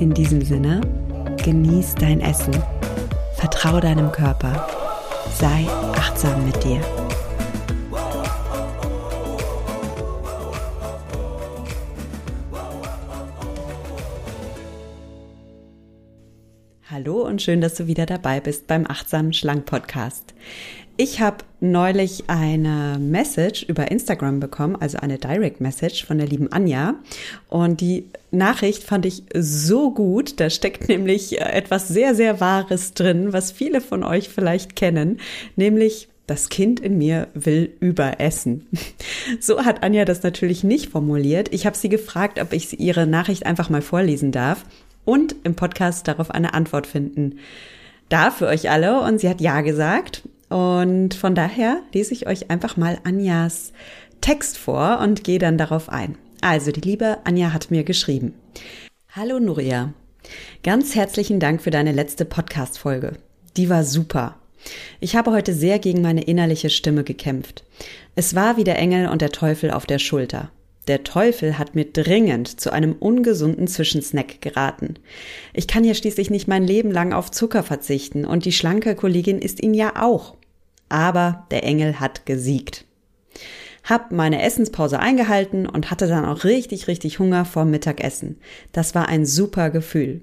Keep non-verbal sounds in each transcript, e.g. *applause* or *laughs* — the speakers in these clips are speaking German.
In diesem Sinne, genieß dein Essen, vertraue deinem Körper, sei achtsam mit dir. Hallo und schön, dass du wieder dabei bist beim Achtsamen Schlank Podcast. Ich habe neulich eine Message über Instagram bekommen, also eine Direct Message von der lieben Anja. Und die Nachricht fand ich so gut. Da steckt nämlich etwas sehr, sehr Wahres drin, was viele von euch vielleicht kennen, nämlich das Kind in mir will überessen. *laughs* So hat Anja das natürlich nicht formuliert. Ich habe sie gefragt, ob ich ihre Nachricht einfach mal vorlesen darf und im Podcast darauf eine Antwort finden darf für euch alle. Und sie hat Ja gesagt. Und von daher lese ich euch einfach mal Anjas Text vor und gehe dann darauf ein. Also, die liebe Anja hat mir geschrieben. Hallo Nuria. Ganz herzlichen Dank für deine letzte Podcast-Folge. Die war super. Ich habe heute sehr gegen meine innerliche Stimme gekämpft. Es war wie der Engel und der Teufel auf der Schulter. Der Teufel hat mir dringend zu einem ungesunden Zwischensnack geraten. Ich kann ja schließlich nicht mein Leben lang auf Zucker verzichten und die schlanke Kollegin isst ihn ja auch aber der Engel hat gesiegt. Hab meine Essenspause eingehalten und hatte dann auch richtig, richtig Hunger vorm Mittagessen. Das war ein super Gefühl.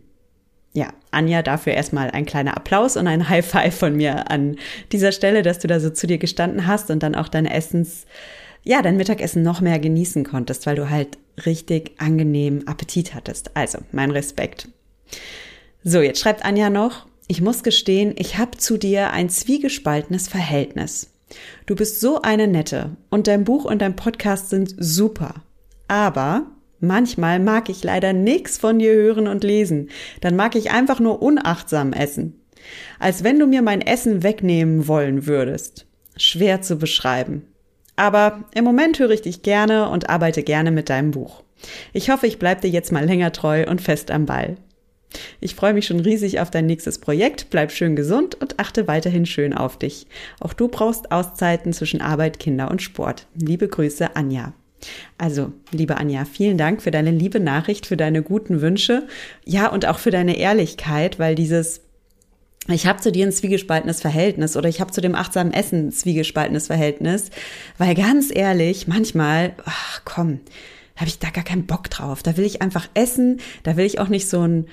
Ja, Anja, dafür erstmal ein kleiner Applaus und ein *laughs* High Five von mir an dieser Stelle, dass du da so zu dir gestanden hast und dann auch deine Essens, ja, dein Mittagessen noch mehr genießen konntest, weil du halt richtig angenehm Appetit hattest. Also, mein Respekt. So, jetzt schreibt Anja noch, ich muss gestehen, ich habe zu dir ein zwiegespaltenes Verhältnis. Du bist so eine nette und dein Buch und dein Podcast sind super. Aber manchmal mag ich leider nichts von dir hören und lesen. Dann mag ich einfach nur unachtsam essen. Als wenn du mir mein Essen wegnehmen wollen würdest. Schwer zu beschreiben. Aber im Moment höre ich dich gerne und arbeite gerne mit deinem Buch. Ich hoffe, ich bleibe dir jetzt mal länger treu und fest am Ball. Ich freue mich schon riesig auf dein nächstes Projekt. Bleib schön gesund und achte weiterhin schön auf dich. Auch du brauchst Auszeiten zwischen Arbeit, Kinder und Sport. Liebe Grüße, Anja. Also, liebe Anja, vielen Dank für deine liebe Nachricht, für deine guten Wünsche. Ja, und auch für deine Ehrlichkeit, weil dieses ich habe zu dir ein zwiegespaltenes Verhältnis oder ich habe zu dem achtsamen Essen ein zwiegespaltenes Verhältnis, weil ganz ehrlich, manchmal, ach komm, habe ich da gar keinen Bock drauf. Da will ich einfach essen, da will ich auch nicht so ein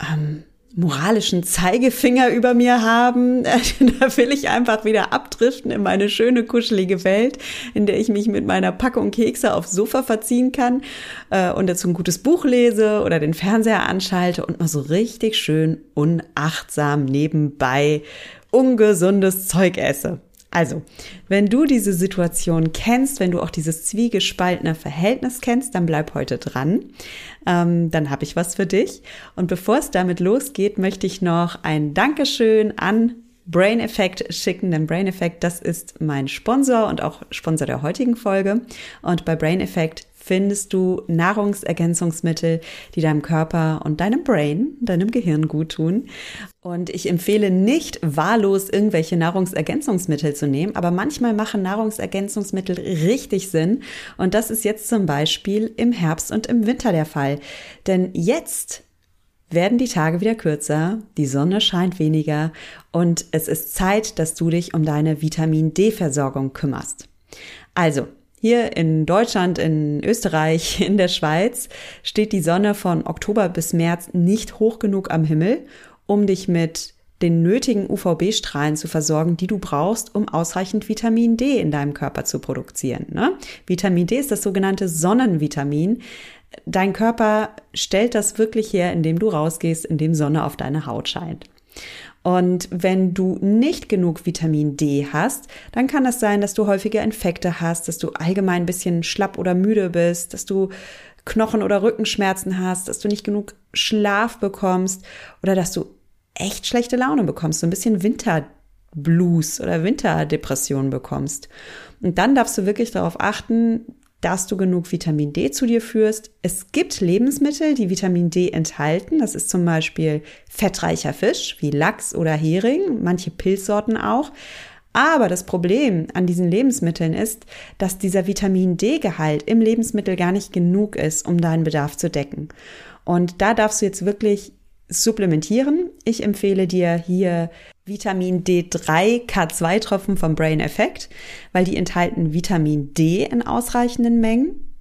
ähm, moralischen Zeigefinger über mir haben. *laughs* da will ich einfach wieder abdriften in meine schöne, kuschelige Welt, in der ich mich mit meiner Packung Kekse aufs Sofa verziehen kann äh, und dazu ein gutes Buch lese oder den Fernseher anschalte und mal so richtig schön unachtsam nebenbei ungesundes Zeug esse. Also, wenn du diese Situation kennst, wenn du auch dieses zwiegespaltene Verhältnis kennst, dann bleib heute dran. Ähm, dann habe ich was für dich. Und bevor es damit losgeht, möchte ich noch ein Dankeschön an Brain Effect schicken, denn Brain Effect, das ist mein Sponsor und auch Sponsor der heutigen Folge. Und bei Brain Effect findest du Nahrungsergänzungsmittel, die deinem Körper und deinem Brain, deinem Gehirn gut tun. Und ich empfehle nicht wahllos irgendwelche Nahrungsergänzungsmittel zu nehmen, aber manchmal machen Nahrungsergänzungsmittel richtig Sinn. Und das ist jetzt zum Beispiel im Herbst und im Winter der Fall. Denn jetzt werden die Tage wieder kürzer, die Sonne scheint weniger und es ist Zeit, dass du dich um deine Vitamin D-Versorgung kümmerst. Also, hier in Deutschland, in Österreich, *laughs* in der Schweiz steht die Sonne von Oktober bis März nicht hoch genug am Himmel, um dich mit den nötigen UVB-Strahlen zu versorgen, die du brauchst, um ausreichend Vitamin D in deinem Körper zu produzieren. Ne? Vitamin D ist das sogenannte Sonnenvitamin. Dein Körper stellt das wirklich her, indem du rausgehst, indem Sonne auf deine Haut scheint. Und wenn du nicht genug Vitamin D hast, dann kann das sein, dass du häufige Infekte hast, dass du allgemein ein bisschen schlapp oder müde bist, dass du Knochen- oder Rückenschmerzen hast, dass du nicht genug Schlaf bekommst oder dass du echt schlechte Laune bekommst, so ein bisschen Winterblues oder Winterdepression bekommst. Und dann darfst du wirklich darauf achten, dass du genug Vitamin D zu dir führst. Es gibt Lebensmittel, die Vitamin D enthalten. Das ist zum Beispiel fettreicher Fisch wie Lachs oder Hering, manche Pilzsorten auch. Aber das Problem an diesen Lebensmitteln ist, dass dieser Vitamin D-Gehalt im Lebensmittel gar nicht genug ist, um deinen Bedarf zu decken. Und da darfst du jetzt wirklich supplementieren. Ich empfehle dir hier Vitamin D3 K2-Tropfen vom Brain Effect, weil die enthalten Vitamin D in ausreichenden Mengen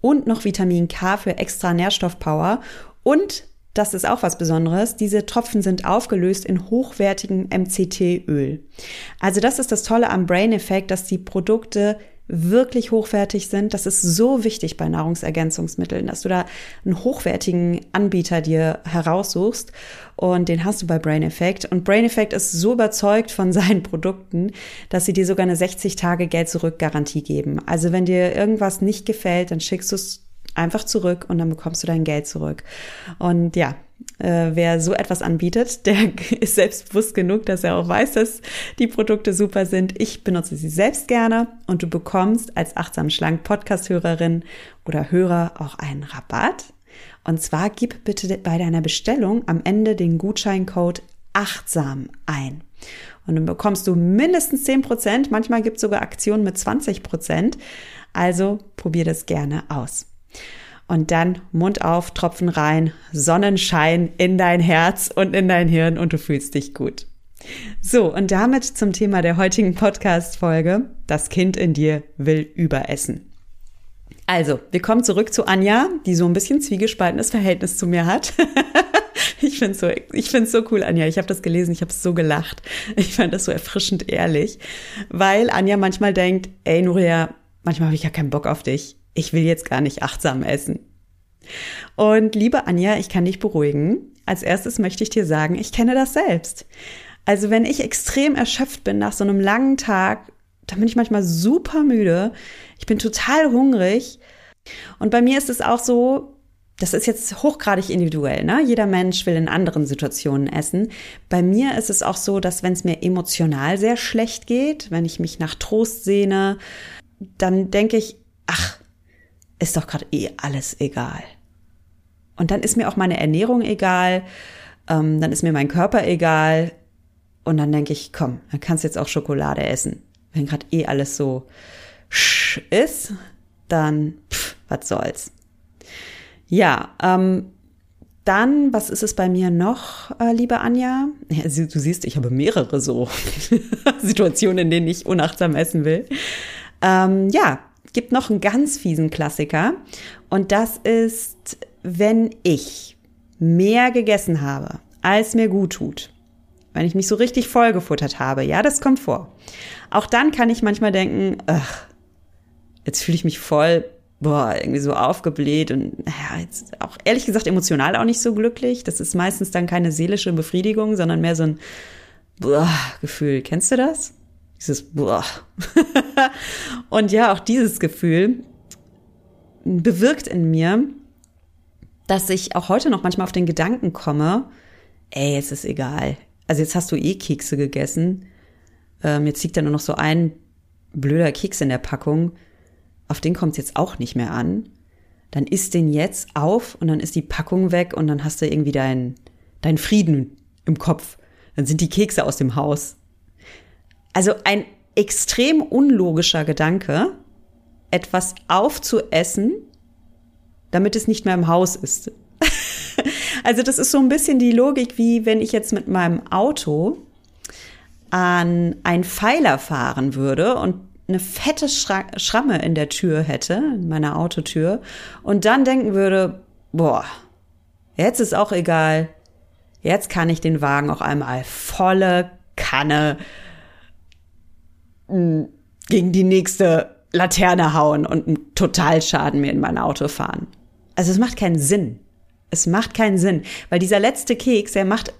und noch Vitamin K für extra Nährstoffpower und das ist auch was Besonderes. Diese Tropfen sind aufgelöst in hochwertigen MCT-Öl. Also das ist das Tolle am Brain Effect, dass die Produkte wirklich hochwertig sind. Das ist so wichtig bei Nahrungsergänzungsmitteln, dass du da einen hochwertigen Anbieter dir heraussuchst und den hast du bei Brain Effect. Und Brain Effect ist so überzeugt von *laughs* seinen Produkten, dass sie dir sogar eine 60 Tage Geld zurück Garantie geben. Also wenn dir irgendwas nicht gefällt, dann schickst du es einfach zurück und dann bekommst du dein Geld zurück. Und ja, äh, wer so etwas anbietet, *laughs* der ist selbstbewusst genug, dass er auch weiß, dass die Produkte super sind. Ich benutze sie selbst gerne und du bekommst als achtsam schlank Podcast-Hörerin oder Hörer auch einen Rabatt. Und zwar gib bitte bei deiner Bestellung am Ende den Gutscheincode achtsam ein. Und dann bekommst du mindestens 10 Prozent. Manchmal gibt es sogar Aktionen mit 20 Prozent. Also probier das gerne aus. Und dann Mund auf, Tropfen rein, Sonnenschein in dein Herz und in dein Hirn und du fühlst dich gut. So, und damit zum Thema der heutigen Podcast-Folge. Das Kind in dir will überessen. Also, wir kommen zurück zu Anja, die so ein bisschen zwiegespaltenes Verhältnis zu mir hat. *laughs* ich finde so, ich finde so cool, Anja. Ich habe das gelesen, ich habe so gelacht. Ich fand das so erfrischend ehrlich, weil Anja manchmal denkt, ey Nuria, manchmal habe ich ja keinen Bock auf dich ich will jetzt gar nicht achtsam essen. Und liebe Anja, ich kann dich beruhigen. Als erstes möchte ich dir sagen, ich kenne das selbst. Also wenn ich extrem erschöpft bin nach so einem langen Tag, dann bin ich manchmal super müde. Ich bin total hungrig. Und bei mir ist es auch so, das ist jetzt hochgradig individuell, ne? Jeder Mensch will in anderen Situationen essen. Bei mir ist es auch so, dass wenn es mir emotional sehr schlecht geht, wenn ich mich nach Trost sehne, dann denke ich, ach, ist doch gerade eh alles egal. Und dann ist mir auch meine Ernährung egal, ähm, dann ist mir mein Körper egal und dann denke ich, komm, dann kannst du jetzt auch Schokolade essen. Wenn gerade eh alles so sch ist, dann pff, was soll's. Ja, ähm, dann, was ist es bei mir noch, äh, liebe Anja? Ja, du siehst, ich habe mehrere so *laughs* Situationen, in denen ich unachtsam essen will. Ähm, ja, gibt noch einen ganz fiesen Klassiker und das ist, wenn ich mehr gegessen habe, als mir gut tut. Wenn ich mich so richtig vollgefuttert habe, ja, das kommt vor. Auch dann kann ich manchmal denken, ach, jetzt fühle ich mich voll, boah, irgendwie so aufgebläht und ja, jetzt auch ehrlich gesagt emotional auch nicht so glücklich. Das ist meistens dann keine seelische Befriedigung, sondern mehr so ein boah, Gefühl. Kennst du das? Dieses boah. *laughs* und ja, auch dieses Gefühl bewirkt in mir, dass ich auch heute noch manchmal auf den Gedanken komme, ey, es ist egal. Also jetzt hast du eh Kekse gegessen. Ähm, jetzt liegt da nur noch so ein blöder Keks in der Packung. Auf den kommt es jetzt auch nicht mehr an. Dann isst den jetzt auf und dann ist die Packung weg und dann hast du irgendwie deinen dein Frieden im Kopf. Dann sind die Kekse aus dem Haus. Also ein extrem unlogischer Gedanke, etwas aufzuessen, damit es nicht mehr im Haus ist. *laughs* also das ist so ein bisschen die Logik, wie wenn ich jetzt mit meinem Auto an einen Pfeiler fahren würde und eine fette Schramme in der Tür hätte, in meiner Autotür, und dann denken würde, boah, jetzt ist auch egal, jetzt kann ich den Wagen auch einmal volle Kanne gegen die nächste Laterne hauen und einen Totalschaden mir in mein Auto fahren. Also es macht keinen Sinn. Es macht keinen Sinn, weil dieser letzte Keks, der macht,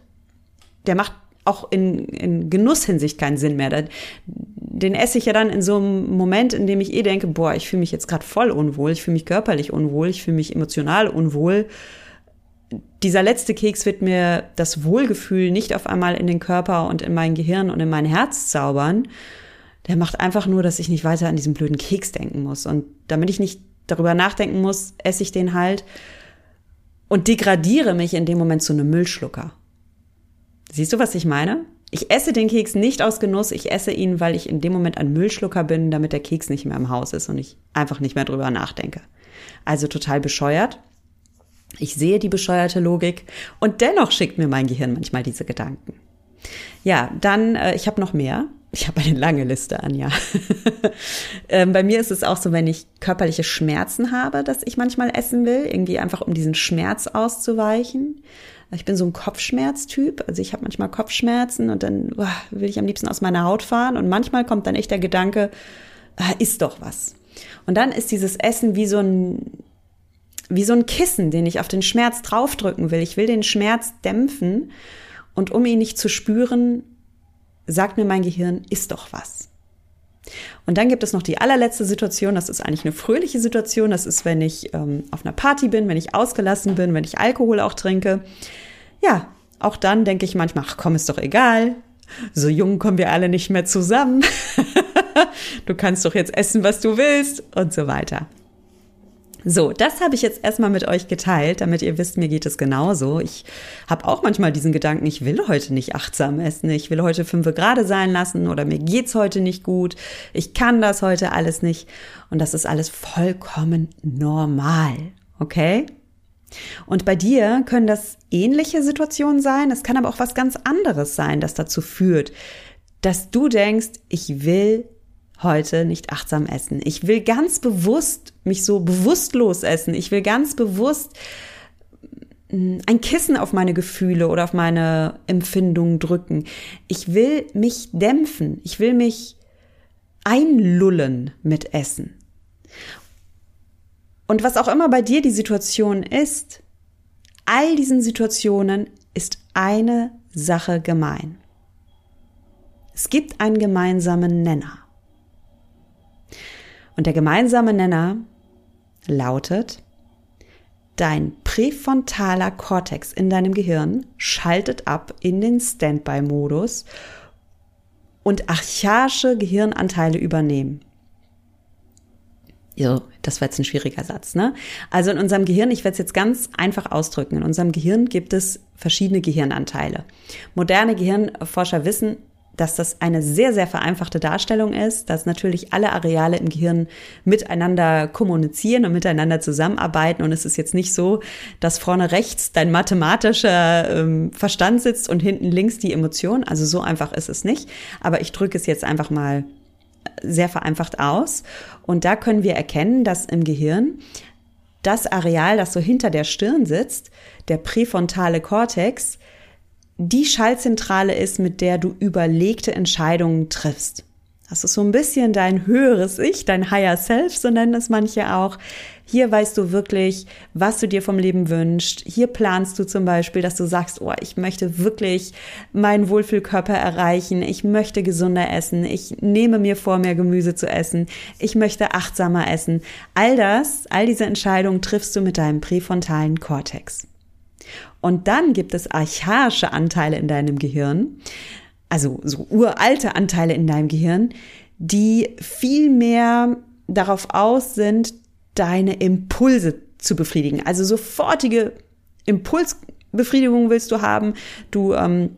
der macht auch in, in Genusshinsicht keinen Sinn mehr. Den esse ich ja dann in so einem Moment, in dem ich eh denke, boah, ich fühle mich jetzt gerade voll unwohl, ich fühle mich körperlich unwohl, ich fühle mich emotional unwohl. dieser letzte Keks wird mir das Wohlgefühl nicht auf einmal in den Körper und in mein Gehirn und in mein Herz zaubern. Der macht einfach nur, dass ich nicht weiter an diesen blöden Keks denken muss. Und damit ich nicht darüber nachdenken muss, esse ich den halt und degradiere mich in dem Moment zu einem Müllschlucker. Siehst du, was ich meine? Ich esse den Keks nicht aus Genuss, ich esse ihn, weil ich in dem Moment ein Müllschlucker bin, damit der Keks nicht mehr im Haus ist und ich einfach nicht mehr drüber nachdenke. Also total bescheuert. Ich sehe die bescheuerte Logik und dennoch schickt mir mein Gehirn manchmal diese Gedanken. Ja, dann, äh, ich habe noch mehr. Ich habe eine lange Liste, Anja. *laughs* ähm, bei mir ist es auch so, wenn ich körperliche Schmerzen habe, dass ich manchmal essen will, irgendwie einfach um diesen Schmerz auszuweichen. Ich bin so ein Kopfschmerztyp, also ich habe manchmal Kopfschmerzen und dann boah, will ich am liebsten aus meiner Haut fahren und manchmal kommt dann echt der Gedanke, ah, isst doch was. Und dann ist dieses Essen wie so ein wie so ein Kissen, den ich auf den Schmerz draufdrücken will. Ich will den Schmerz dämpfen und um ihn nicht zu spüren, sagt mir mein Gehirn, isst doch was. Und dann gibt es noch die allerletzte Situation, das ist eigentlich eine fröhliche Situation, das ist, wenn ich ähm, auf einer Party bin, wenn ich ausgelassen bin, wenn ich Alkohol auch trinke. Ja, auch dann denke ich manchmal, ach komm, ist doch egal, so jung kommen wir alle nicht mehr zusammen. *laughs* du kannst doch jetzt essen, was du willst und so weiter. So, das habe ich jetzt erstmal mit euch geteilt, damit ihr wisst, mir geht es genauso. Ich habe auch manchmal diesen Gedanken, ich will heute nicht achtsam essen, ich will heute fünf gerade sein lassen oder mir geht's heute nicht gut, ich kann das heute alles nicht. Und das ist alles vollkommen normal, okay? Und bei dir können das ähnliche Situationen sein, es kann aber auch was ganz anderes sein, das dazu führt, dass du denkst, ich will heute nicht achtsam essen. Ich will ganz bewusst mich so bewusstlos essen. Ich will ganz bewusst mm, ein Kissen auf meine Gefühle oder auf meine Empfindungen drücken. Ich will mich dämpfen. Ich will mich einlullen mit Essen. Und was auch immer bei dir die Situation ist, all diesen Situationen ist eine Sache gemein. Es gibt einen gemeinsamen Nenner. Und der gemeinsame Nenner lautet, dein präfrontaler Kortex in deinem Gehirn schaltet ab in den Standby-Modus und archaische Gehirnanteile übernehmen. Jo, das war jetzt ein schwieriger Satz, ne? Also in unserem Gehirn, ich werde es jetzt ganz einfach ausdrücken, in unserem Gehirn gibt es verschiedene Gehirnanteile. Moderne Gehirnforscher wissen, dass das eine sehr, sehr vereinfachte Darstellung ist, dass natürlich alle Areale im Gehirn miteinander kommunizieren und miteinander zusammenarbeiten. Und es ist jetzt nicht so, dass vorne rechts dein mathematischer ähm, Verstand sitzt und hinten links die Emotion. Also so einfach ist es nicht. Aber ich drücke es jetzt einfach mal sehr vereinfacht aus. Und da können wir erkennen, dass im Gehirn das Areal, das so hinter der Stirn sitzt, der präfrontale Kortex, die Schallzentrale ist, mit der du überlegte Entscheidungen triffst. Das ist so ein bisschen dein höheres Ich, dein Higher Self, so nennen es manche auch. Hier weißt du wirklich, was du dir vom Leben wünschst. Hier planst du zum Beispiel, dass du sagst, oh, ich möchte wirklich meinen Wohlfühlkörper erreichen. Ich möchte gesunder essen. Ich nehme mir vor, mehr Gemüse zu essen. Ich möchte achtsamer essen. All das, all diese Entscheidungen triffst du mit deinem präfrontalen Kortex. Und dann gibt es archaische Anteile in deinem Gehirn, also so uralte Anteile in deinem Gehirn, die viel mehr darauf aus sind, deine Impulse zu befriedigen. Also sofortige Impulsbefriedigung willst du haben. Du ähm,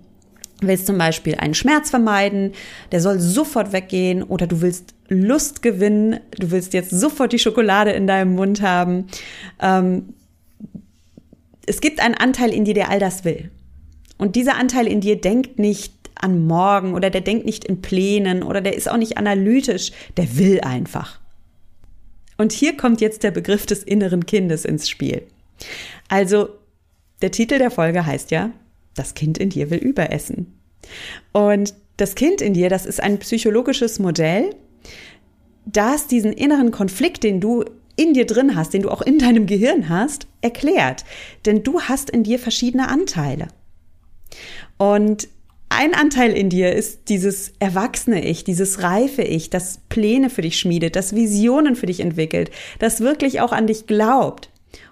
willst zum Beispiel einen Schmerz vermeiden, der soll sofort weggehen oder du willst Lust gewinnen, du willst jetzt sofort die Schokolade in deinem Mund haben. Ähm, es gibt einen Anteil in dir, der all das will. Und dieser Anteil in dir denkt nicht an morgen oder der denkt nicht in Plänen oder der ist auch nicht analytisch, der will einfach. Und hier kommt jetzt der Begriff des inneren Kindes ins Spiel. Also, der Titel der Folge heißt ja, das Kind in dir will überessen. Und das Kind in dir, das ist ein psychologisches Modell, das diesen inneren Konflikt, den du in dir drin hast, den du auch in deinem Gehirn hast, erklärt. Denn du hast in dir verschiedene Anteile. Und ein Anteil in dir ist dieses erwachsene Ich, dieses reife Ich, das Pläne für dich schmiedet, das Visionen für dich entwickelt, das wirklich auch an dich glaubt.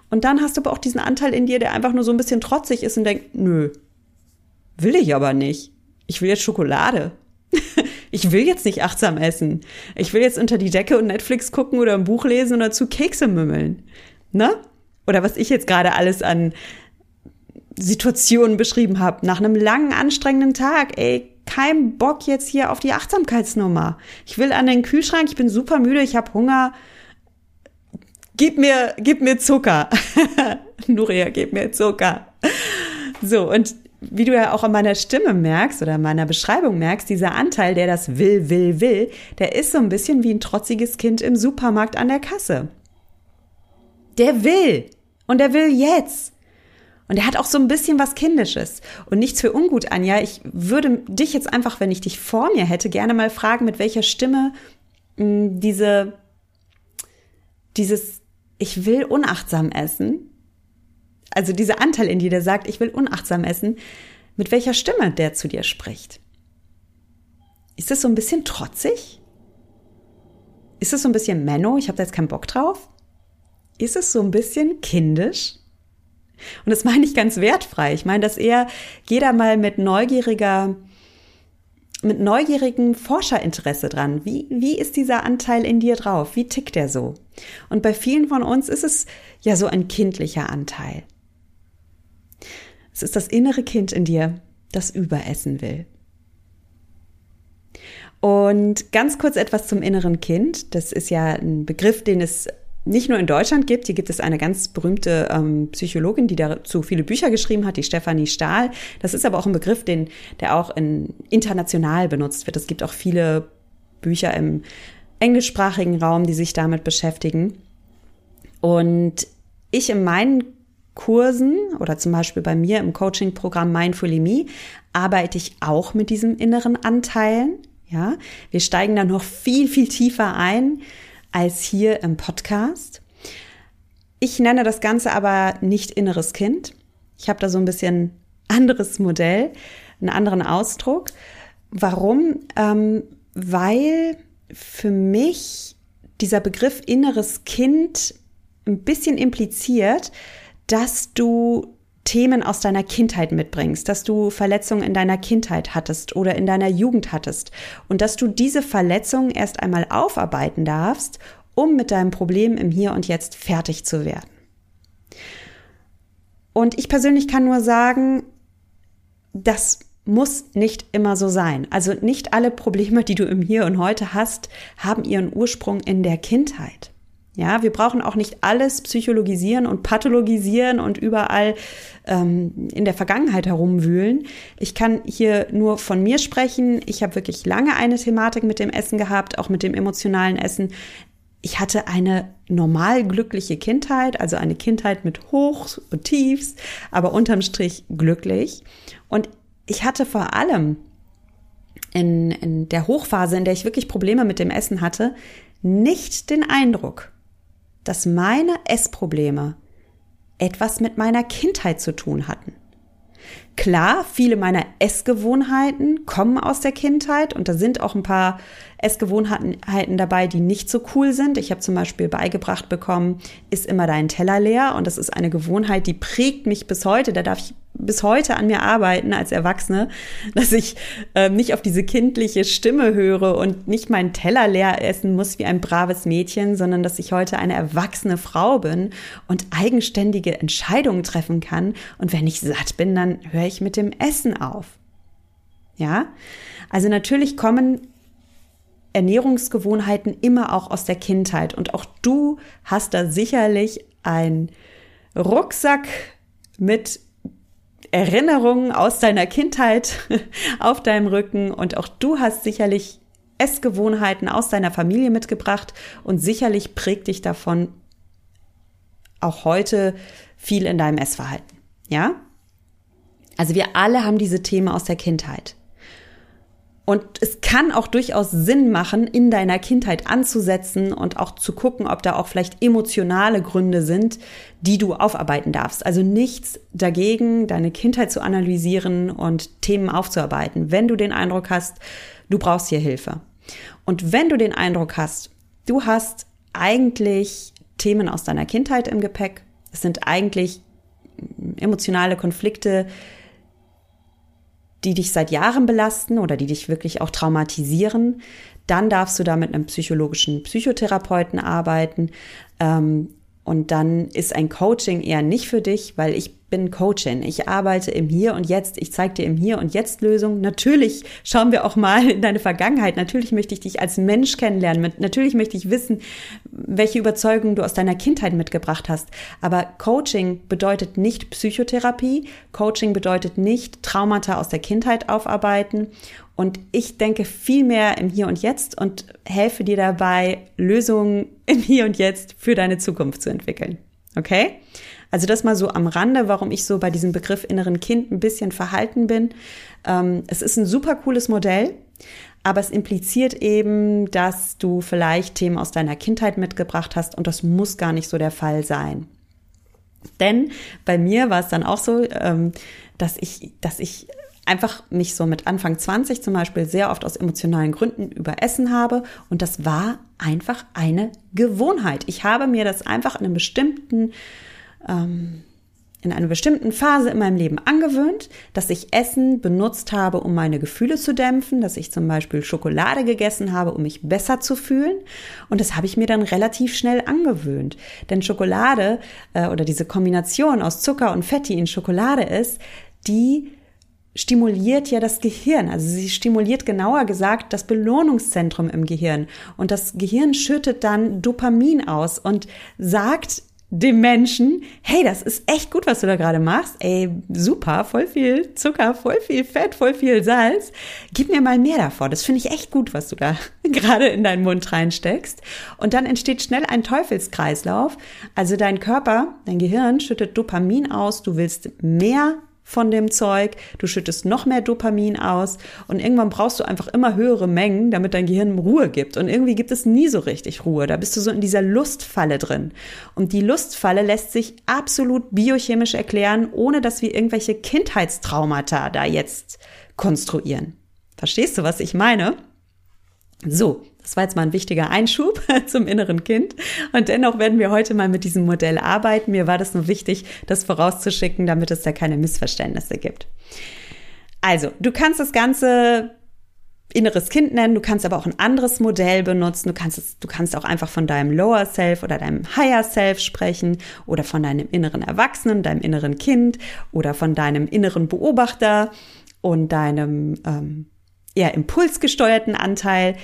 Und dann hast du aber auch diesen Anteil in dir, der einfach nur so ein bisschen trotzig ist und denkt, nö, will ich aber nicht. Ich will jetzt Schokolade. *laughs* ich will jetzt nicht achtsam essen. Ich will jetzt unter die Decke und Netflix gucken oder ein Buch lesen oder zu Kekse mümmeln. Ne? Oder was ich jetzt gerade alles an Situationen beschrieben habe, nach einem langen, anstrengenden Tag, ey, kein Bock jetzt hier auf die Achtsamkeitsnummer. Ich will an den Kühlschrank, ich bin super müde, ich habe Hunger. Gib mir, gib mir Zucker. *laughs* Nuria, gib mir Zucker. So, und wie du ja auch an meiner Stimme merkst oder meiner Beschreibung merkst, dieser Anteil, der das will, will, will, der ist so ein bisschen wie ein trotziges Kind im Supermarkt an der Kasse. Der will. Und der will jetzt. Und er hat auch so ein bisschen was Kindisches. Und nichts für ungut, Anja. Ich würde dich jetzt einfach, wenn ich dich vor mir hätte, gerne mal fragen, mit welcher Stimme mh, hm, diese, dieses, ich will unachtsam essen, also dieser Anteil in dir, der sagt, ich will unachtsam essen, mit welcher Stimme der zu dir spricht. Ist das so ein bisschen trotzig? Ist es so ein bisschen Menno, ich habe da jetzt keinen Bock drauf? Ist es so ein bisschen kindisch? Und das meine ich ganz wertfrei. Ich meine, dass eher jeder mal mit neugieriger, mit neugierigem Forscherinteresse dran. Wie, wie ist dieser Anteil in dir drauf? Wie tickt der so? Und bei vielen von uns ist es ja so ein kindlicher Anteil. Es ist das innere Kind in dir, das überessen will. Und ganz kurz etwas zum inneren Kind. Das ist ja ein Begriff, den es nicht nur in Deutschland gibt. Hier gibt es eine ganz berühmte ähm, Psychologin, die dazu viele Bücher geschrieben hat, die Stefanie Stahl. Das ist aber auch ein Begriff, den, der auch in, international benutzt wird. Es gibt auch viele Bücher im englischsprachigen Raum, die sich damit beschäftigen. Und ich in meinen Kursen oder zum Beispiel bei mir im Coaching-Programm Mindfully Me arbeite ich auch mit diesem inneren Anteilen. Ja, wir steigen da noch viel, viel tiefer ein als hier im Podcast. Ich nenne das Ganze aber nicht inneres Kind. Ich habe da so ein bisschen anderes Modell, einen anderen Ausdruck. Warum? Ähm, weil für mich dieser Begriff inneres Kind ein bisschen impliziert, dass du Themen aus deiner Kindheit mitbringst, dass du Verletzungen in deiner Kindheit hattest oder in deiner Jugend hattest und dass du diese Verletzungen erst einmal aufarbeiten darfst, um mit deinem Problem im Hier und Jetzt fertig zu werden. Und ich persönlich kann nur sagen, das muss nicht immer so sein. Also nicht alle Probleme, die du im Hier und Heute hast, haben ihren Ursprung in der Kindheit. Ja, wir brauchen auch nicht alles psychologisieren und pathologisieren und überall ähm, in der Vergangenheit herumwühlen. Ich kann hier nur von mir sprechen. Ich habe wirklich lange eine Thematik mit dem Essen gehabt, auch mit dem emotionalen Essen. Ich hatte eine normal glückliche Kindheit, also eine Kindheit mit Hochs und Tiefs, aber unterm Strich glücklich. Und ich hatte vor allem in, in der Hochphase, in der ich wirklich Probleme mit dem Essen hatte, nicht den Eindruck, dass meine Essprobleme etwas mit meiner Kindheit zu tun hatten. Klar, viele meiner Essgewohnheiten kommen aus der Kindheit und da sind auch ein paar Essgewohnheiten dabei, die nicht so cool sind. Ich habe zum Beispiel beigebracht bekommen, ist immer dein Teller leer und das ist eine Gewohnheit, die prägt mich bis heute. Da darf ich bis heute an mir arbeiten als Erwachsene, dass ich äh, nicht auf diese kindliche Stimme höre und nicht meinen Teller leer essen muss wie ein braves Mädchen, sondern dass ich heute eine erwachsene Frau bin und eigenständige Entscheidungen treffen kann. Und wenn ich satt bin, dann höre ich mit dem Essen auf. Ja, also natürlich kommen Ernährungsgewohnheiten immer auch aus der Kindheit und auch du hast da sicherlich ein Rucksack mit Erinnerungen aus deiner Kindheit *laughs* auf deinem Rücken und auch du hast sicherlich Essgewohnheiten aus deiner Familie mitgebracht und sicherlich prägt dich davon auch heute viel in deinem Essverhalten. Ja? Also wir alle haben diese Themen aus der Kindheit. Und es kann auch durchaus Sinn machen, in deiner Kindheit anzusetzen und auch zu gucken, ob da auch vielleicht emotionale Gründe sind, die du aufarbeiten darfst. Also nichts dagegen, deine Kindheit zu analysieren und Themen aufzuarbeiten, wenn du den Eindruck hast, du brauchst hier Hilfe. Und wenn du den Eindruck hast, du hast eigentlich Themen aus deiner Kindheit im Gepäck, Es sind eigentlich emotionale Konflikte, die dich seit Jahren belasten oder die dich wirklich auch traumatisieren, dann darfst du da mit einem psychologischen Psychotherapeuten arbeiten. Ähm, und dann ist ein Coaching eher nicht für dich, weil ich bin Coachin. Ich arbeite im Hier und Jetzt. Ich zeige dir im Hier und Jetzt Lösungen. Natürlich schauen wir auch mal in deine Vergangenheit. Natürlich möchte ich dich als Mensch kennenlernen. Natürlich möchte ich wissen, welche Überzeugungen du aus deiner Kindheit mitgebracht hast. Aber Coaching bedeutet nicht Psychotherapie. Coaching bedeutet nicht Traumata aus der Kindheit aufarbeiten. Und ich denke viel mehr im Hier und Jetzt und helfe dir dabei, Lösungen im Hier und Jetzt für deine Zukunft zu entwickeln. Okay? Also das mal so am Rande, warum ich so bei diesem Begriff inneren Kind ein bisschen verhalten bin. Ähm, es ist ein super cooles Modell, aber es impliziert eben, dass du vielleicht Themen aus deiner Kindheit mitgebracht hast und das muss gar nicht so der Fall sein. Denn bei mir war es dann auch so, ähm, dass ich, dass ich einfach mich so mit Anfang 20 zum Beispiel sehr oft aus emotionalen Gründen überessen habe und das war einfach eine Gewohnheit. Ich habe mir das einfach in einem bestimmten ähm, in einer bestimmten Phase in meinem Leben angewöhnt, dass ich Essen benutzt habe, um meine Gefühle zu dämpfen, dass ich zum Beispiel Schokolade gegessen habe, um mich besser zu fühlen. Und das habe ich mir dann relativ schnell angewöhnt. Denn Schokolade äh, oder diese Kombination aus Zucker und Fett, die in Schokolade ist, die stimuliert ja das Gehirn. Also sie stimuliert genauer gesagt das Belohnungszentrum im Gehirn. Und das Gehirn schüttet dann Dopamin aus und sagt dem Menschen, hey, das ist echt gut, was du da gerade machst. Ey, super, voll viel Zucker, voll viel Fett, voll viel Salz. Gib mir mal mehr davon. Das finde ich echt gut, was du da *laughs* gerade in deinen Mund reinsteckst. Und dann entsteht schnell ein Teufelskreislauf. Also dein Körper, dein Gehirn schüttet Dopamin aus. Du willst mehr von dem Zeug, du schüttest noch mehr Dopamin aus und irgendwann brauchst du einfach immer höhere Mengen, damit dein Gehirn Ruhe gibt. Und irgendwie gibt es nie so richtig Ruhe. Da bist du so in dieser Lustfalle drin. Und die Lustfalle lässt sich absolut biochemisch erklären, ohne dass wir irgendwelche Kindheitstraumata da jetzt konstruieren. Verstehst du, was ich meine? So, das war jetzt mal ein wichtiger Einschub *laughs* zum inneren Kind. Und dennoch werden wir heute mal mit diesem Modell arbeiten. Mir war das nur wichtig, das vorauszuschicken, damit es da keine Missverständnisse gibt. Also, du kannst das Ganze inneres Kind nennen, du kannst aber auch ein anderes Modell benutzen, du kannst es, du kannst auch einfach von deinem Lower Self oder deinem Higher Self sprechen oder von deinem inneren Erwachsenen, deinem inneren Kind oder von deinem inneren Beobachter und deinem ähm, eher impulsgesteuerten Anteil.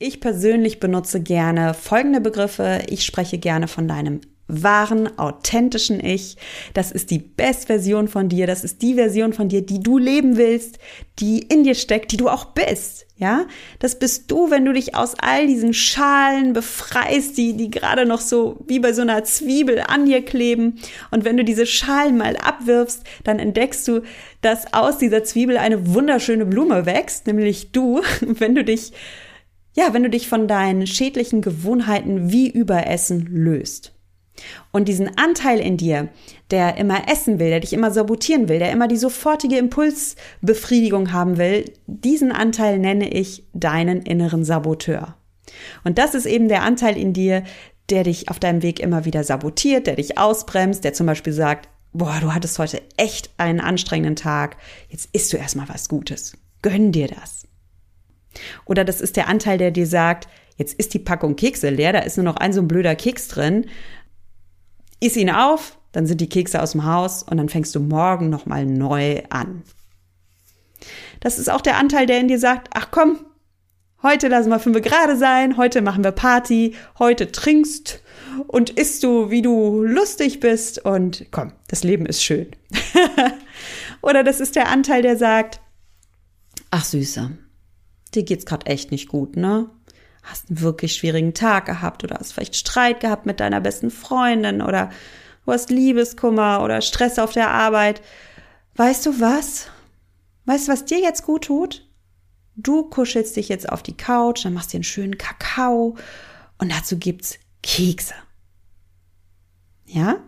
Ich persönlich benutze gerne folgende Begriffe. Ich spreche gerne von deinem wahren, authentischen Ich. Das ist die Bestversion von dir. Das ist die Version von dir, die du leben willst, die in dir steckt, die du auch bist. Ja, das bist du, wenn du dich aus all diesen Schalen befreist, die, die gerade noch so wie bei so einer Zwiebel an dir kleben. Und wenn du diese Schalen mal abwirfst, dann entdeckst du, dass aus dieser Zwiebel eine wunderschöne Blume wächst, nämlich du. *laughs* Wenn du dich ja, wenn du dich von deinen schädlichen Gewohnheiten wie Überessen löst. Und diesen Anteil in dir, der immer essen will, der dich immer sabotieren will, der immer die sofortige Impulsbefriedigung haben will, diesen Anteil nenne ich deinen inneren Saboteur. Und das ist eben der Anteil in dir, der dich auf deinem Weg immer wieder sabotiert, der dich ausbremst, der zum Beispiel sagt, boah, du hattest heute echt einen anstrengenden Tag, jetzt isst du erstmal was Gutes. Gönn dir das. Oder das ist der Anteil, der dir sagt, jetzt ist die Packung Kekse leer, da ist nur noch ein so ein blöder Keks drin. Iss ihn auf, dann sind die Kekse aus dem Haus und dann fängst du morgen nochmal neu an. Das ist auch der Anteil, der in dir sagt, ach komm, heute lassen wir fünf gerade sein, heute machen wir Party, heute trinkst und isst du, wie du lustig bist und komm, das Leben ist schön. *laughs* Oder das ist der Anteil, der sagt, ach Süße, dir geht's gerade echt nicht gut, ne? Hast einen wirklich schwierigen Tag gehabt oder hast vielleicht Streit gehabt mit deiner besten Freundin oder du hast Liebeskummer oder Stress auf der Arbeit. Weißt du was? Weißt du, was dir jetzt gut tut? Du kuschelst dich jetzt auf die Couch, dann machst dir einen schönen Kakao und dazu gibt's Kekse. Ja?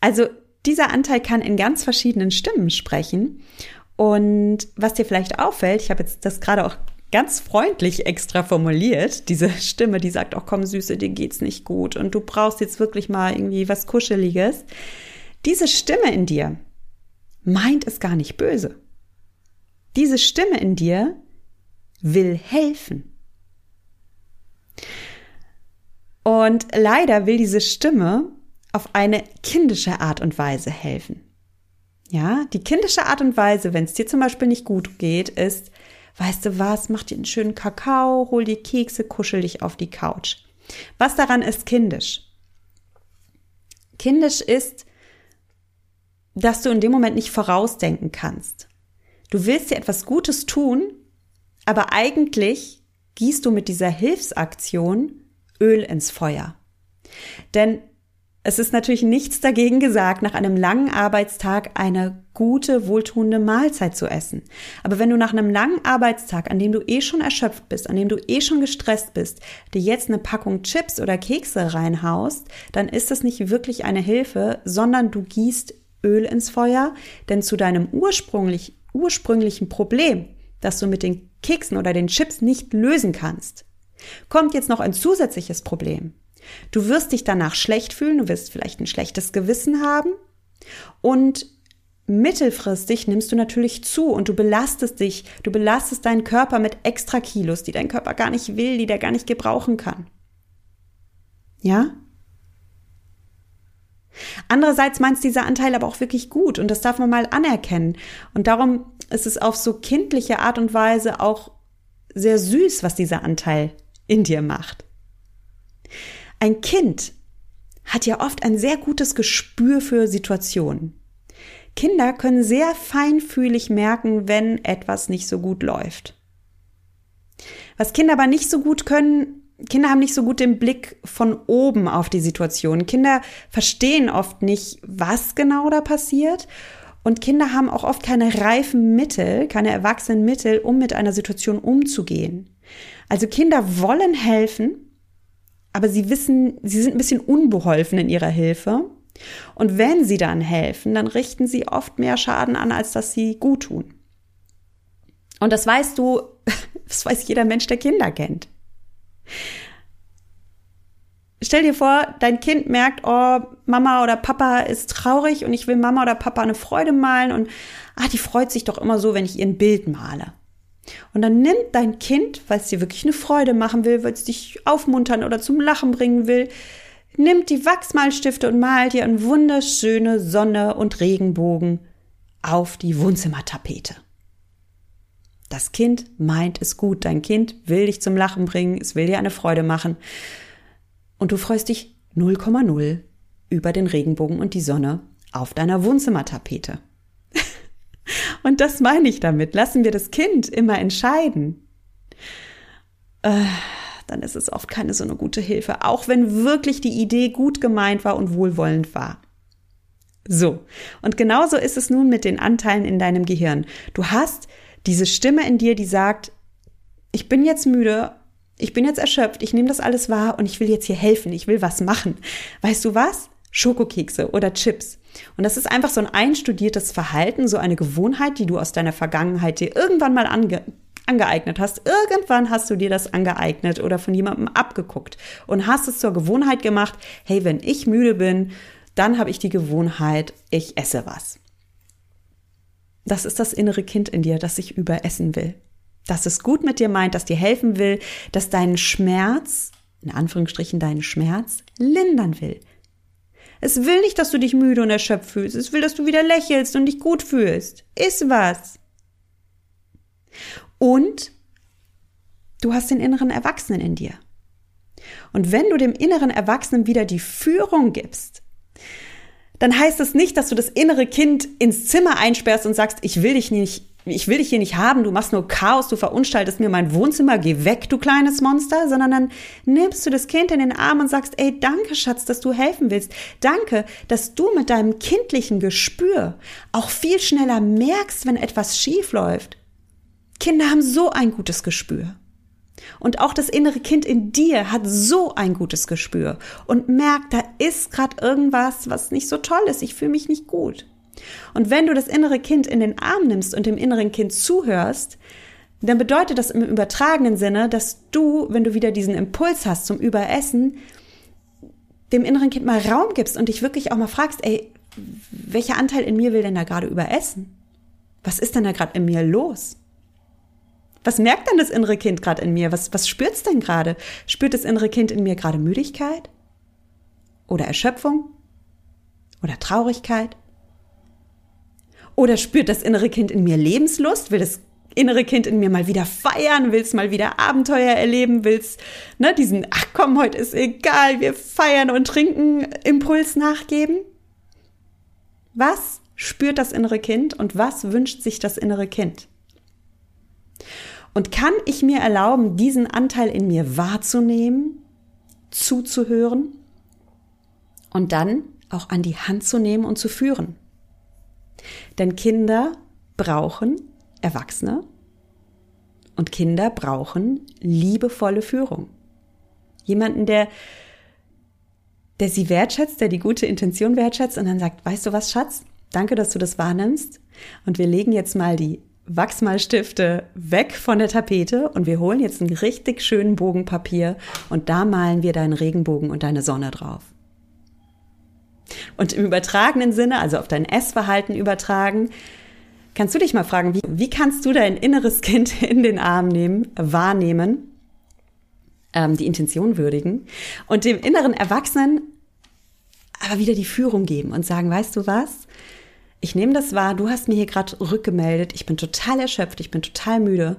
Also dieser Anteil kann in ganz verschiedenen Stimmen sprechen und was dir vielleicht auffällt, ich habe jetzt das gerade auch ganz freundlich extra formuliert, diese Stimme, die sagt, oh komm Süße, dir geht's nicht gut und du brauchst jetzt wirklich mal irgendwie was Kuscheliges. Diese Stimme in dir meint es gar nicht böse. Diese Stimme in dir will helfen. Und leider will diese Stimme auf eine kindische Art und Weise helfen. Ja, die kindische Art und Weise, wenn es dir zum Beispiel nicht gut geht, ist, weißt du was, mach dir einen schönen Kakao, hol dir Kekse, kuschel dich auf die Couch. Was daran ist kindisch? Kindisch ist, dass du in dem Moment nicht vorausdenken kannst. Du willst dir etwas Gutes tun, aber eigentlich gießt du mit dieser Hilfsaktion Öl ins Feuer. Denn es ist natürlich nichts dagegen gesagt, nach einem langen Arbeitstag eine gute, wohltuende Mahlzeit zu essen. Aber wenn du nach einem langen Arbeitstag, an dem du eh schon erschöpft bist, an dem du eh schon gestresst bist, dir jetzt eine Packung Chips oder Kekse reinhaust, dann ist das nicht wirklich eine Hilfe, sondern du gießt Öl ins Feuer, denn zu deinem ursprünglich, ursprünglichen Problem, das du mit den Keksen oder den Chips nicht lösen kannst, kommt jetzt noch ein zusätzliches Problem. Du wirst dich danach schlecht fühlen, du wirst vielleicht ein schlechtes Gewissen haben und mittelfristig nimmst du natürlich zu und du belastest dich, du belastest deinen Körper mit extra Kilos, die dein Körper gar nicht will, die der gar nicht gebrauchen kann. Ja? Andererseits meint dieser Anteil aber auch wirklich gut und das darf man mal anerkennen. Und darum ist es auf so kindliche Art und Weise auch sehr süß, was dieser Anteil in dir macht. Ein Kind hat ja oft ein sehr gutes Gespür für Situationen. Kinder können sehr feinfühlig merken, wenn etwas nicht so gut läuft. Was Kinder aber nicht so gut können, Kinder haben nicht so gut den Blick von oben auf die Situation. Kinder verstehen oft nicht, was genau da passiert. Und Kinder haben auch oft keine reifen Mittel, keine erwachsenen Mittel, um mit einer Situation umzugehen. Also Kinder wollen helfen, aber sie wissen, sie sind ein bisschen unbeholfen in ihrer Hilfe. Und wenn sie dann helfen, dann richten sie oft mehr Schaden an, als dass sie gut tun. Und das weißt du, *laughs* das weiß jeder Mensch, der Kinder kennt. Stell dir vor, dein Kind merkt, oh, Mama oder Papa ist traurig und ich will Mama oder Papa eine Freude malen und ah, die freut sich doch immer so, wenn ich ihr ein Bild male. Und dann nimmt dein Kind, weil es dir wirklich eine Freude machen will, weil es dich aufmuntern oder zum Lachen bringen will, nimmt die Wachsmalstifte und malt dir eine wunderschöne Sonne und Regenbogen auf die Wohnzimmertapete. Das Kind meint es gut. Dein Kind will dich zum Lachen bringen, es will dir eine Freude machen. Und du freust dich 0,0 über den Regenbogen und die Sonne auf deiner Wohnzimmertapete. Und das meine ich damit. Lassen wir das Kind immer entscheiden. Äh, dann ist es oft keine so eine gute Hilfe, auch wenn wirklich die Idee gut gemeint war und wohlwollend war. So, und genauso ist es nun mit den Anteilen in deinem Gehirn. Du hast diese Stimme in dir, die sagt, ich bin jetzt müde, ich bin jetzt erschöpft, ich nehme das alles wahr und ich will jetzt hier helfen, ich will was machen. Weißt du was? Schokokekse oder Chips. Und das ist einfach so ein einstudiertes Verhalten, so eine Gewohnheit, die du aus deiner Vergangenheit dir irgendwann mal ange angeeignet hast. Irgendwann hast du dir das angeeignet oder von jemandem abgeguckt und hast es zur Gewohnheit gemacht, hey, wenn ich müde bin, dann habe ich die Gewohnheit, ich esse was. Das ist das innere Kind in dir, das sich überessen will. Das es gut mit dir meint, das dir helfen will, das deinen Schmerz, in Anführungsstrichen deinen Schmerz, lindern will. Es will nicht, dass du dich müde und erschöpft fühlst. Es will, dass du wieder lächelst und dich gut fühlst. Iss was. Und du hast den inneren Erwachsenen in dir. Und wenn du dem inneren Erwachsenen wieder die Führung gibst, dann heißt es nicht, dass du das innere Kind ins Zimmer einsperrst und sagst, ich will dich nicht, ich will dich hier nicht haben, du machst nur Chaos, du verunstaltest mir mein Wohnzimmer, geh weg, du kleines Monster, sondern dann nimmst du das Kind in den Arm und sagst, ey, danke, Schatz, dass du helfen willst. Danke, dass du mit deinem kindlichen Gespür auch viel schneller merkst, wenn etwas schief läuft. Kinder haben so ein gutes Gespür. Und auch das innere Kind in dir hat so ein gutes Gespür und merkt, da ist gerade irgendwas, was nicht so toll ist. Ich fühle mich nicht gut. Und wenn du das innere Kind in den Arm nimmst und dem inneren Kind zuhörst, dann bedeutet das im übertragenen Sinne, dass du, wenn du wieder diesen Impuls hast zum Überessen, dem inneren Kind mal Raum gibst und dich wirklich auch mal fragst, ey, welcher Anteil in mir will denn da gerade überessen? Was ist denn da gerade in mir los? Was merkt denn das innere Kind gerade in mir? Was, was spürt es denn gerade? Spürt das innere Kind in mir gerade Müdigkeit? Oder Erschöpfung? Oder Traurigkeit? Oder spürt das innere Kind in mir Lebenslust? Will das innere Kind in mir mal wieder feiern, willst mal wieder Abenteuer erleben, willst ne, diesen, ach komm, heute ist egal, wir feiern und trinken Impuls nachgeben? Was spürt das innere Kind und was wünscht sich das innere Kind? Und kann ich mir erlauben, diesen Anteil in mir wahrzunehmen, zuzuhören und dann auch an die Hand zu nehmen und zu führen? Denn Kinder brauchen Erwachsene und Kinder brauchen liebevolle Führung. Jemanden, der, der sie wertschätzt, der die gute Intention wertschätzt und dann sagt, weißt du was, Schatz? Danke, dass du das wahrnimmst. Und wir legen jetzt mal die Wachsmalstifte weg von der Tapete und wir holen jetzt einen richtig schönen Bogen Papier und da malen wir deinen Regenbogen und deine Sonne drauf. Und im übertragenen Sinne, also auf dein Essverhalten übertragen, kannst du dich mal fragen, wie, wie kannst du dein inneres *laughs* Kind in den Arm nehmen, wahrnehmen, ähm, die Intention würdigen und dem inneren Erwachsenen aber wieder die Führung geben und sagen, weißt du was? Ich nehme das wahr, du hast mir hier gerade rückgemeldet, ich bin total erschöpft, ich bin total müde.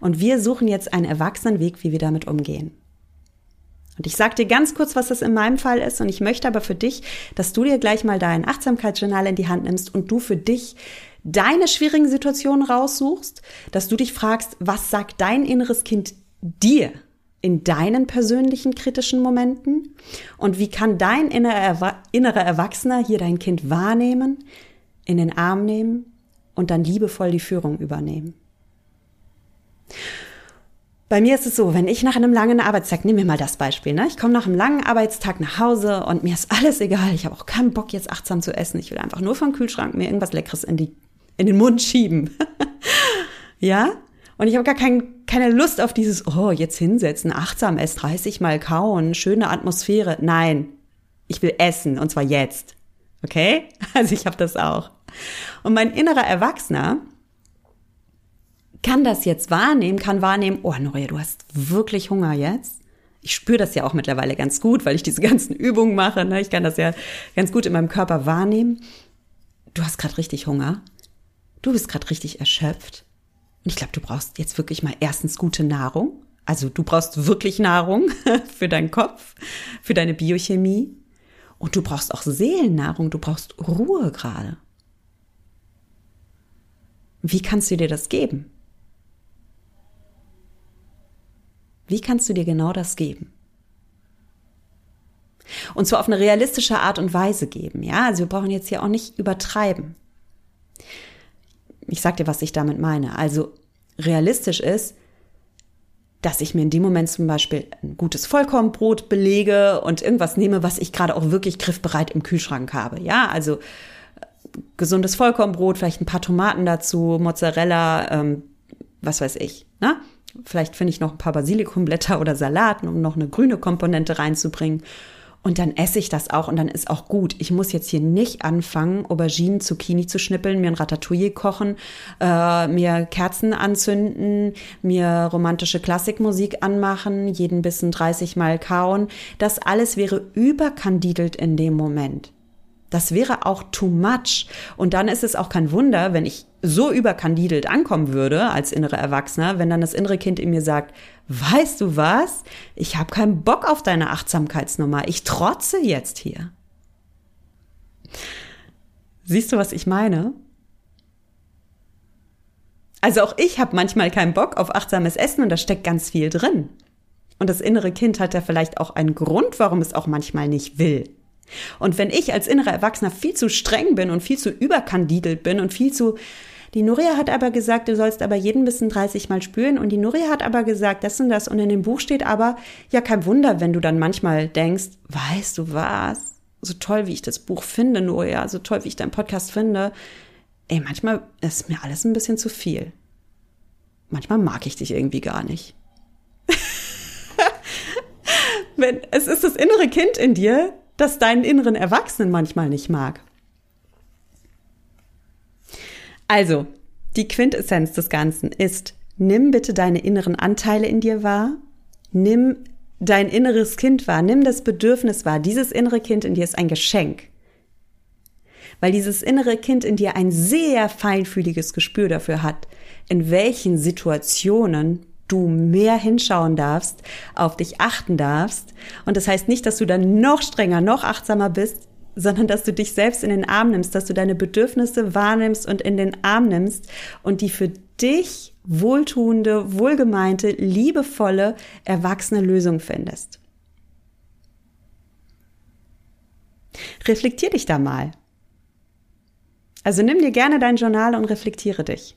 Und wir suchen jetzt einen erwachsenen Weg, wie wir damit umgehen. Und ich sage dir ganz kurz, was das in meinem Fall ist. Und ich möchte aber für dich, dass du dir gleich mal dein Achtsamkeitsjournal in die Hand nimmst und du für dich deine schwierigen Situationen raussuchst, dass du dich fragst, was sagt dein inneres Kind dir in deinen persönlichen kritischen Momenten? Und wie kann dein innerer, innerer Erwachsener hier dein Kind wahrnehmen, in den Arm nehmen und dann liebevoll die Führung übernehmen? Bei mir ist es so, wenn ich nach einem langen Arbeitstag, nehmen wir mal das Beispiel, ne? ich komme nach einem langen Arbeitstag nach Hause und mir ist alles egal, ich habe auch keinen Bock jetzt achtsam zu essen, ich will einfach nur vom Kühlschrank mir irgendwas Leckeres in, die, in den Mund schieben. *laughs* ja? Und ich habe gar kein, keine Lust auf dieses, oh, jetzt hinsetzen, achtsam essen, 30 Mal kauen, schöne Atmosphäre. Nein, ich will essen und zwar jetzt. Okay? *laughs* Also ich habe das auch. Und mein innerer Erwachsener, kann das jetzt wahrnehmen, kann wahrnehmen, oh Noria, du hast wirklich Hunger jetzt. Ich spüre das ja auch mittlerweile ganz gut, weil ich diese ganzen *laughs* Übungen mache. Ne? Ich kann das ja ganz gut in meinem Körper wahrnehmen. Du hast gerade richtig Hunger. Du bist gerade richtig erschöpft. Und ich glaube, du brauchst jetzt wirklich mal erstens gute Nahrung. Also du brauchst wirklich Nahrung *laughs* für deinen Kopf, für deine Biochemie. Und du brauchst auch Seelennahrung. Du brauchst Ruhe gerade. Wie kannst du dir das geben? Wie kannst du dir genau das geben? Und zwar auf eine realistische Art und Weise geben, ja? Also wir brauchen jetzt hier auch nicht übertreiben. Ich sag dir, was ich damit meine. Also realistisch ist, dass ich mir in dem Moment zum Beispiel ein gutes Vollkornbrot belege und irgendwas nehme, was ich gerade auch wirklich griffbereit im Kühlschrank habe. Ja, also äh, gesundes Vollkornbrot, vielleicht ein paar Tomaten dazu, Mozzarella, ähm, was weiß ich. Ne? Vielleicht finde ich noch ein paar Basilikumblätter oder Salaten, um noch eine grüne Komponente reinzubringen. Und dann esse ich das auch und dann ist auch gut. Ich muss jetzt hier nicht anfangen, Auberginen, Zucchini zu schnippeln, mir ein Ratatouille kochen, äh, mir Kerzen anzünden, mir romantische Klassikmusik anmachen, jeden Bissen 30 Mal kauen. Das alles wäre überkandidelt in dem Moment. Das wäre auch too much. Und dann ist es auch kein Wunder, wenn ich so überkandidelt ankommen würde als innere Erwachsener, wenn dann das innere Kind in mir sagt, weißt du was? Ich habe keinen Bock auf deine Achtsamkeitsnummer. Ich trotze jetzt hier. Siehst du, was ich meine? Also auch ich habe manchmal keinen Bock auf achtsames Essen und da steckt ganz viel drin. Und das innere Kind hat ja vielleicht auch einen Grund, warum es auch manchmal nicht will. Und wenn ich als innerer Erwachsener viel zu streng bin und viel zu überkandidelt bin und viel zu die Nuria hat aber gesagt, du sollst aber jeden bisschen 30 Mal spüren. Und die Nuria hat aber gesagt, das und das. Und in dem Buch steht aber, ja, kein Wunder, wenn du dann manchmal denkst, weißt du was? So toll, wie ich das Buch finde, Nuria, so toll, wie ich deinen Podcast finde. Ey, manchmal ist mir alles ein bisschen zu viel. manchmal mag ich dich irgendwie gar nicht. *laughs* Wenn, es ist das innere Kind in dir, das deinen inneren Erwachsenen manchmal nicht mag. Also, die Quintessenz des Ganzen ist, nimm bitte deine inneren Anteile in dir wahr, nimm dein inneres Kind wahr, nimm das Bedürfnis wahr. Dieses innere Kind in dir ist ein Geschenk. Weil dieses innere Kind in dir ein sehr feinfühliges Gespür dafür hat, in welchen Situationen du mehr hinschauen darfst, auf dich achten darfst. Und das heißt nicht, dass du dann noch strenger, noch achtsamer bist, sondern dass du dich selbst in den Arm nimmst, dass du deine Bedürfnisse wahrnimmst und in den Arm nimmst und die für dich wohltuende, wohlgemeinte, liebevolle, erwachsene Lösung findest. Reflektier dich da mal. Also nimm dir gerne dein Journal und reflektiere dich.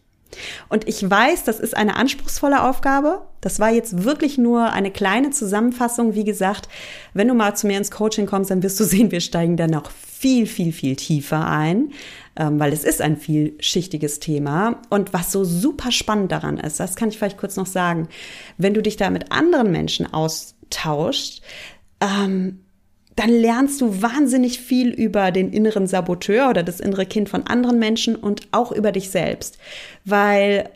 Und ich weiß, das ist eine anspruchsvolle Aufgabe. Das war jetzt wirklich nur eine kleine Zusammenfassung. Wie gesagt, wenn du mal zu mir ins Coaching kommst, dann wirst du *laughs* sehen, wir steigen da noch viel, viel, viel tiefer ein, ähm, weil es ist ein vielschichtiges Thema. Und was so super spannend daran ist, das kann ich vielleicht kurz noch sagen, wenn du dich da mit anderen Menschen austauscht, ähm, dann lernst du wahnsinnig viel über den inneren Saboteur oder das innere Kind von anderen Menschen und auch über dich selbst, weil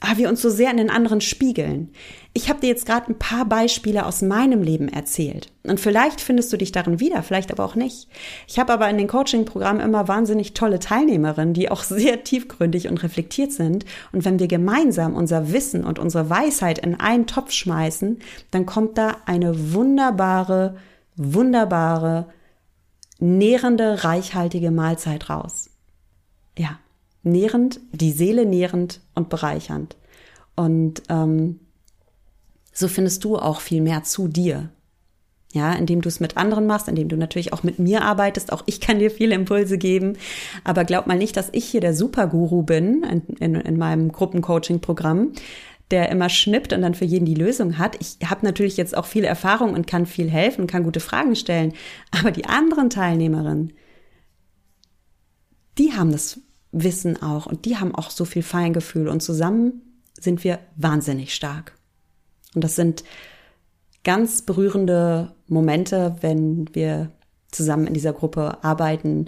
ah, wir uns so sehr in den anderen spiegeln. Ich habe dir jetzt gerade ein paar Beispiele aus meinem Leben erzählt und vielleicht findest du dich darin wieder, vielleicht aber auch nicht. Ich habe aber in den Coaching-Programmen immer wahnsinnig tolle Teilnehmerinnen, die auch *laughs* sehr tiefgründig und reflektiert sind und wenn wir gemeinsam unser Wissen und unsere Weisheit in einen Topf schmeißen, dann kommt da eine wunderbare wunderbare, nährende, reichhaltige Mahlzeit raus. Ja, nährend, die Seele nährend und bereichernd. Und ähm, so findest du auch viel mehr zu dir. Ja, indem du es mit anderen machst, indem du natürlich auch mit mir arbeitest. Auch ich kann dir viele Impulse geben. Aber glaub mal nicht, dass ich hier der Superguru bin in, in, in meinem Gruppencoaching-Programm, der immer schnippt und dann für jeden die Lösung hat. Ich habe natürlich jetzt auch viel Erfahrung und kann viel helfen, kann gute Fragen stellen. Aber die anderen Teilnehmerinnen, die haben das Wissen auch und die haben auch so viel Feingefühl und zusammen sind wir wahnsinnig stark. Und das sind ganz berührende Momente, wenn wir zusammen in dieser Gruppe arbeiten,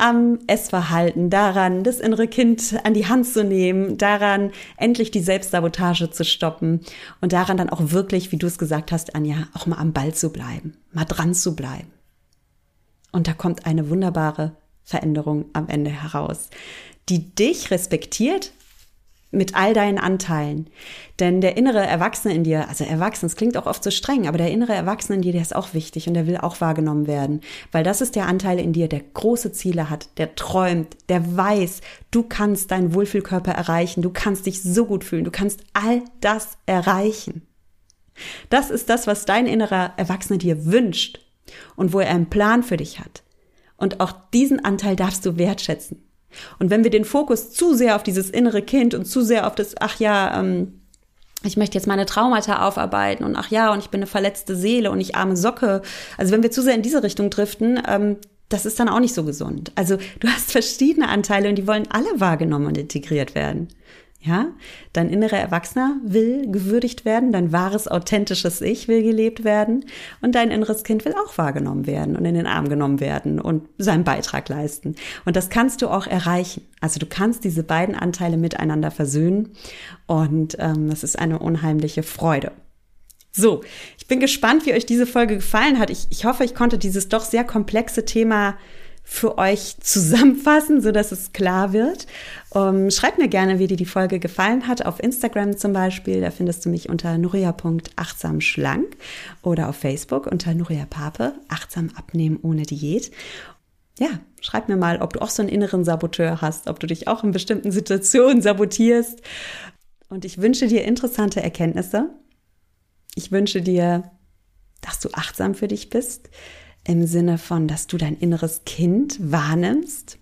am Essverhalten, daran, das innere Kind an die Hand zu nehmen, daran, endlich die Selbstsabotage zu stoppen und daran dann auch wirklich, wie du es gesagt hast, Anja, auch mal am Ball zu bleiben, mal dran zu bleiben. Und da kommt eine wunderbare Veränderung am Ende heraus, die dich respektiert, mit all deinen Anteilen. Denn der innere Erwachsene in dir, also Erwachsen, es klingt auch oft so streng, aber der innere Erwachsene in dir, der ist auch wichtig und der will auch wahrgenommen werden. Weil das ist der Anteil in dir, der große Ziele hat, der träumt, der weiß, du kannst deinen Wohlfühlkörper erreichen, du kannst dich so gut fühlen, du kannst all das erreichen. Das ist das, was dein innerer Erwachsene dir wünscht und wo er einen Plan für dich hat. Und auch diesen Anteil darfst du wertschätzen. Und wenn wir den Fokus zu sehr auf dieses innere Kind und zu sehr auf das, ach ja, ähm, ich möchte jetzt meine Traumata aufarbeiten und ach ja, und ich bin eine verletzte Seele und ich arme Socke. Also wenn wir zu sehr in diese Richtung driften, ähm, das ist dann auch nicht so gesund. Also du hast verschiedene Anteile und die wollen alle wahrgenommen und integriert werden. Ja, dein innerer Erwachsener will gewürdigt werden, dein wahres, authentisches Ich will gelebt werden und dein inneres Kind will auch wahrgenommen werden und in den Arm genommen werden und seinen Beitrag leisten. Und das kannst du auch erreichen. Also du kannst diese beiden Anteile miteinander versöhnen und ähm, das ist eine unheimliche Freude. So, ich bin gespannt, wie euch diese Folge gefallen hat. Ich, ich hoffe, ich konnte dieses doch sehr komplexe Thema für euch zusammenfassen, so dass es klar wird. Ähm, schreibt mir gerne, wie dir die Folge gefallen hat, auf Instagram zum Beispiel. Da findest du mich unter nuria.achtsamschlank oder auf Facebook unter Nuria Pape, achtsam abnehmen ohne Diät. Ja, schreib mir mal, ob du auch so einen inneren Saboteur hast, ob du dich auch in bestimmten Situationen sabotierst. Und ich wünsche dir interessante Erkenntnisse. Ich wünsche dir, dass du achtsam für dich bist im Sinne von, dass du dein inneres Kind wahrnimmst,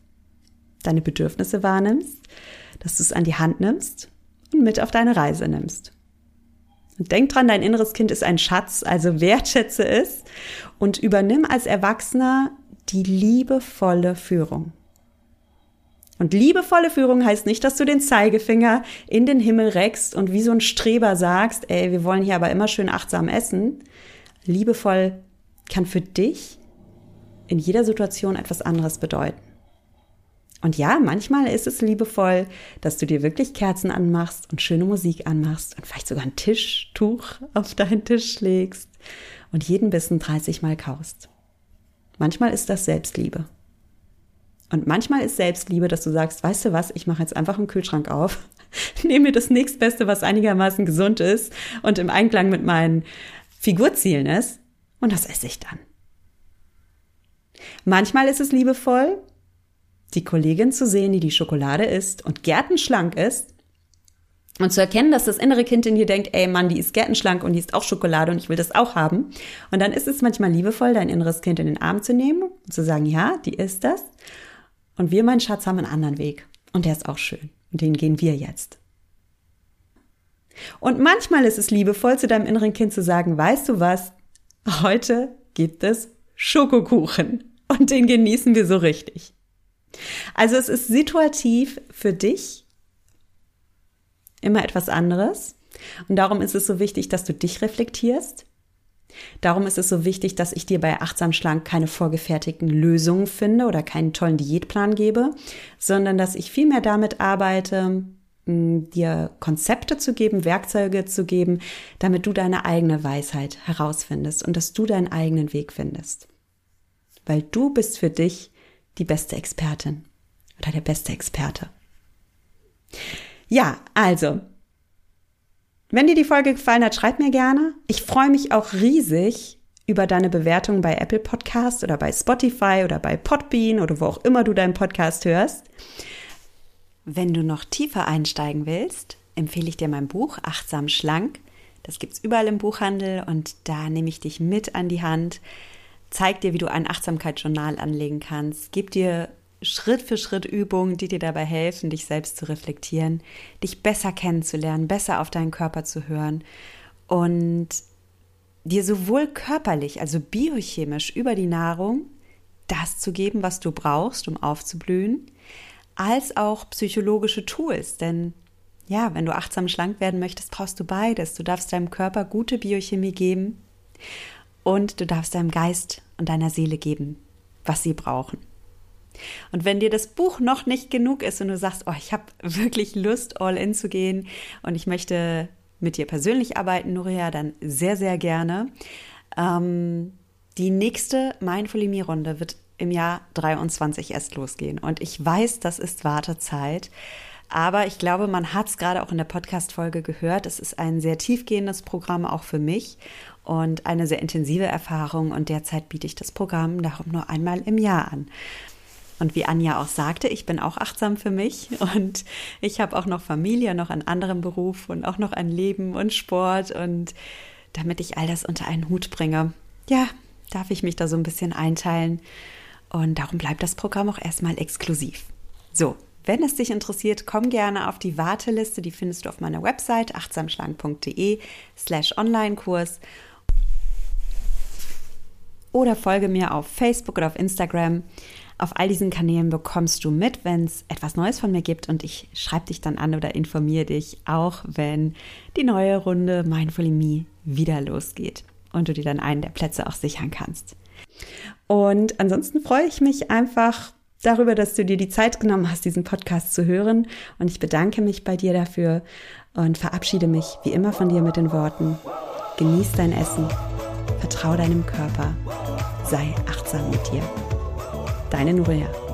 deine Bedürfnisse wahrnimmst, dass du es an die Hand nimmst und mit auf deine Reise nimmst. Und denk dran, dein inneres Kind ist ein Schatz, also wertschätze es und übernimm als Erwachsener die liebevolle Führung. Und liebevolle Führung heißt nicht, dass du den Zeigefinger in den Himmel reckst und wie so ein Streber sagst, ey, wir wollen hier aber immer schön achtsam essen. Liebevoll kann für dich in jeder Situation etwas anderes bedeuten. Und ja, manchmal ist es liebevoll, dass du dir wirklich Kerzen anmachst und schöne Musik anmachst und vielleicht sogar ein Tischtuch auf deinen Tisch legst und jeden Bissen 30 Mal kaust. Manchmal ist das Selbstliebe. Und manchmal ist Selbstliebe, dass du sagst, weißt du was, ich mache jetzt einfach einen Kühlschrank auf, *laughs* nehme mir das nächstbeste, was einigermaßen gesund ist und im Einklang mit meinen Figurzielen ist, und das esse ich dann. Manchmal ist es liebevoll, die Kollegin zu sehen, die die Schokolade isst und gärtenschlank ist und zu erkennen, dass das innere Kind in dir denkt, ey Mann, die ist gärtenschlank und die ist auch Schokolade und ich will das auch haben. Und dann ist es manchmal liebevoll, dein inneres Kind in den Arm zu nehmen und zu sagen, ja, die ist das. Und wir, mein Schatz, haben einen anderen Weg. Und der ist auch schön. Und den gehen wir jetzt. Und manchmal ist es liebevoll, zu deinem inneren Kind zu sagen, weißt du was? Heute gibt es Schokokuchen. Und den genießen wir so richtig. Also es ist situativ für dich immer etwas anderes. Und darum ist es so wichtig, dass du dich reflektierst. Darum ist es so wichtig, dass ich dir bei Achtsam Schlank keine vorgefertigten Lösungen finde oder keinen tollen Diätplan gebe, sondern dass ich vielmehr damit arbeite, dir Konzepte zu geben, Werkzeuge zu geben, damit du deine eigene Weisheit herausfindest und dass du deinen eigenen Weg findest. Weil du bist für dich die beste Expertin oder der beste Experte. Ja, also, wenn dir die Folge gefallen hat, schreib mir gerne. Ich freue mich auch riesig über deine Bewertung bei Apple Podcast oder bei Spotify oder bei Podbean oder wo auch immer du deinen Podcast hörst. Wenn du noch tiefer einsteigen willst, empfehle ich dir mein Buch Achtsam Schlank. Das gibt's überall im Buchhandel und da nehme ich dich mit an die Hand, zeig dir, wie du ein Achtsamkeitsjournal anlegen kannst, gib dir Schritt für Schritt Übungen, die dir dabei helfen, dich selbst zu reflektieren, dich besser kennenzulernen, besser auf deinen Körper zu hören und dir sowohl körperlich, also biochemisch über die Nahrung das zu geben, was du brauchst, um aufzublühen, als auch psychologische Tools. Denn ja, wenn du achtsam schlank werden möchtest, brauchst du beides. Du darfst deinem Körper gute Biochemie geben und du darfst deinem Geist und deiner Seele geben, was sie brauchen. Und wenn dir das Buch noch nicht genug ist und du sagst, oh, ich habe wirklich Lust, all in zu gehen und ich möchte mit dir persönlich arbeiten, Nuria, dann sehr, sehr gerne. Ähm, die nächste Mindful Me Runde wird im Jahr 23 erst losgehen. Und ich weiß, das ist Wartezeit. Aber ich glaube, man hat es gerade auch in der Podcast-Folge gehört. Es ist ein sehr tiefgehendes Programm auch für mich und eine sehr intensive Erfahrung. Und derzeit biete ich das Programm darum nur einmal im Jahr an. Und wie Anja auch sagte, ich bin auch achtsam für mich *laughs* und ich habe auch noch Familie, noch einen anderen Beruf und auch noch ein Leben und Sport. Und damit ich all das unter einen Hut bringe, ja, darf ich mich da so ein bisschen einteilen. Und darum bleibt das Programm auch erstmal exklusiv. So, wenn es dich interessiert, komm gerne auf die Warteliste. Die findest du auf meiner Website achtsamschlank.de slash Online-Kurs oder folge mir auf Facebook oder auf Instagram. Auf all diesen Kanälen bekommst du mit, wenn es etwas Neues von mir gibt und ich schreibe dich dann an oder informiere dich, auch wenn die neue Runde Mindfully Me wieder losgeht und du dir dann einen der Plätze auch sichern kannst. Und ansonsten freue ich mich einfach darüber, dass du dir die Zeit genommen hast, diesen Podcast zu hören. Und ich bedanke mich bei dir dafür und verabschiede mich wie immer von dir mit den Worten, genieß dein Essen, vertrau deinem Körper, sei achtsam mit dir. Deine Nuria.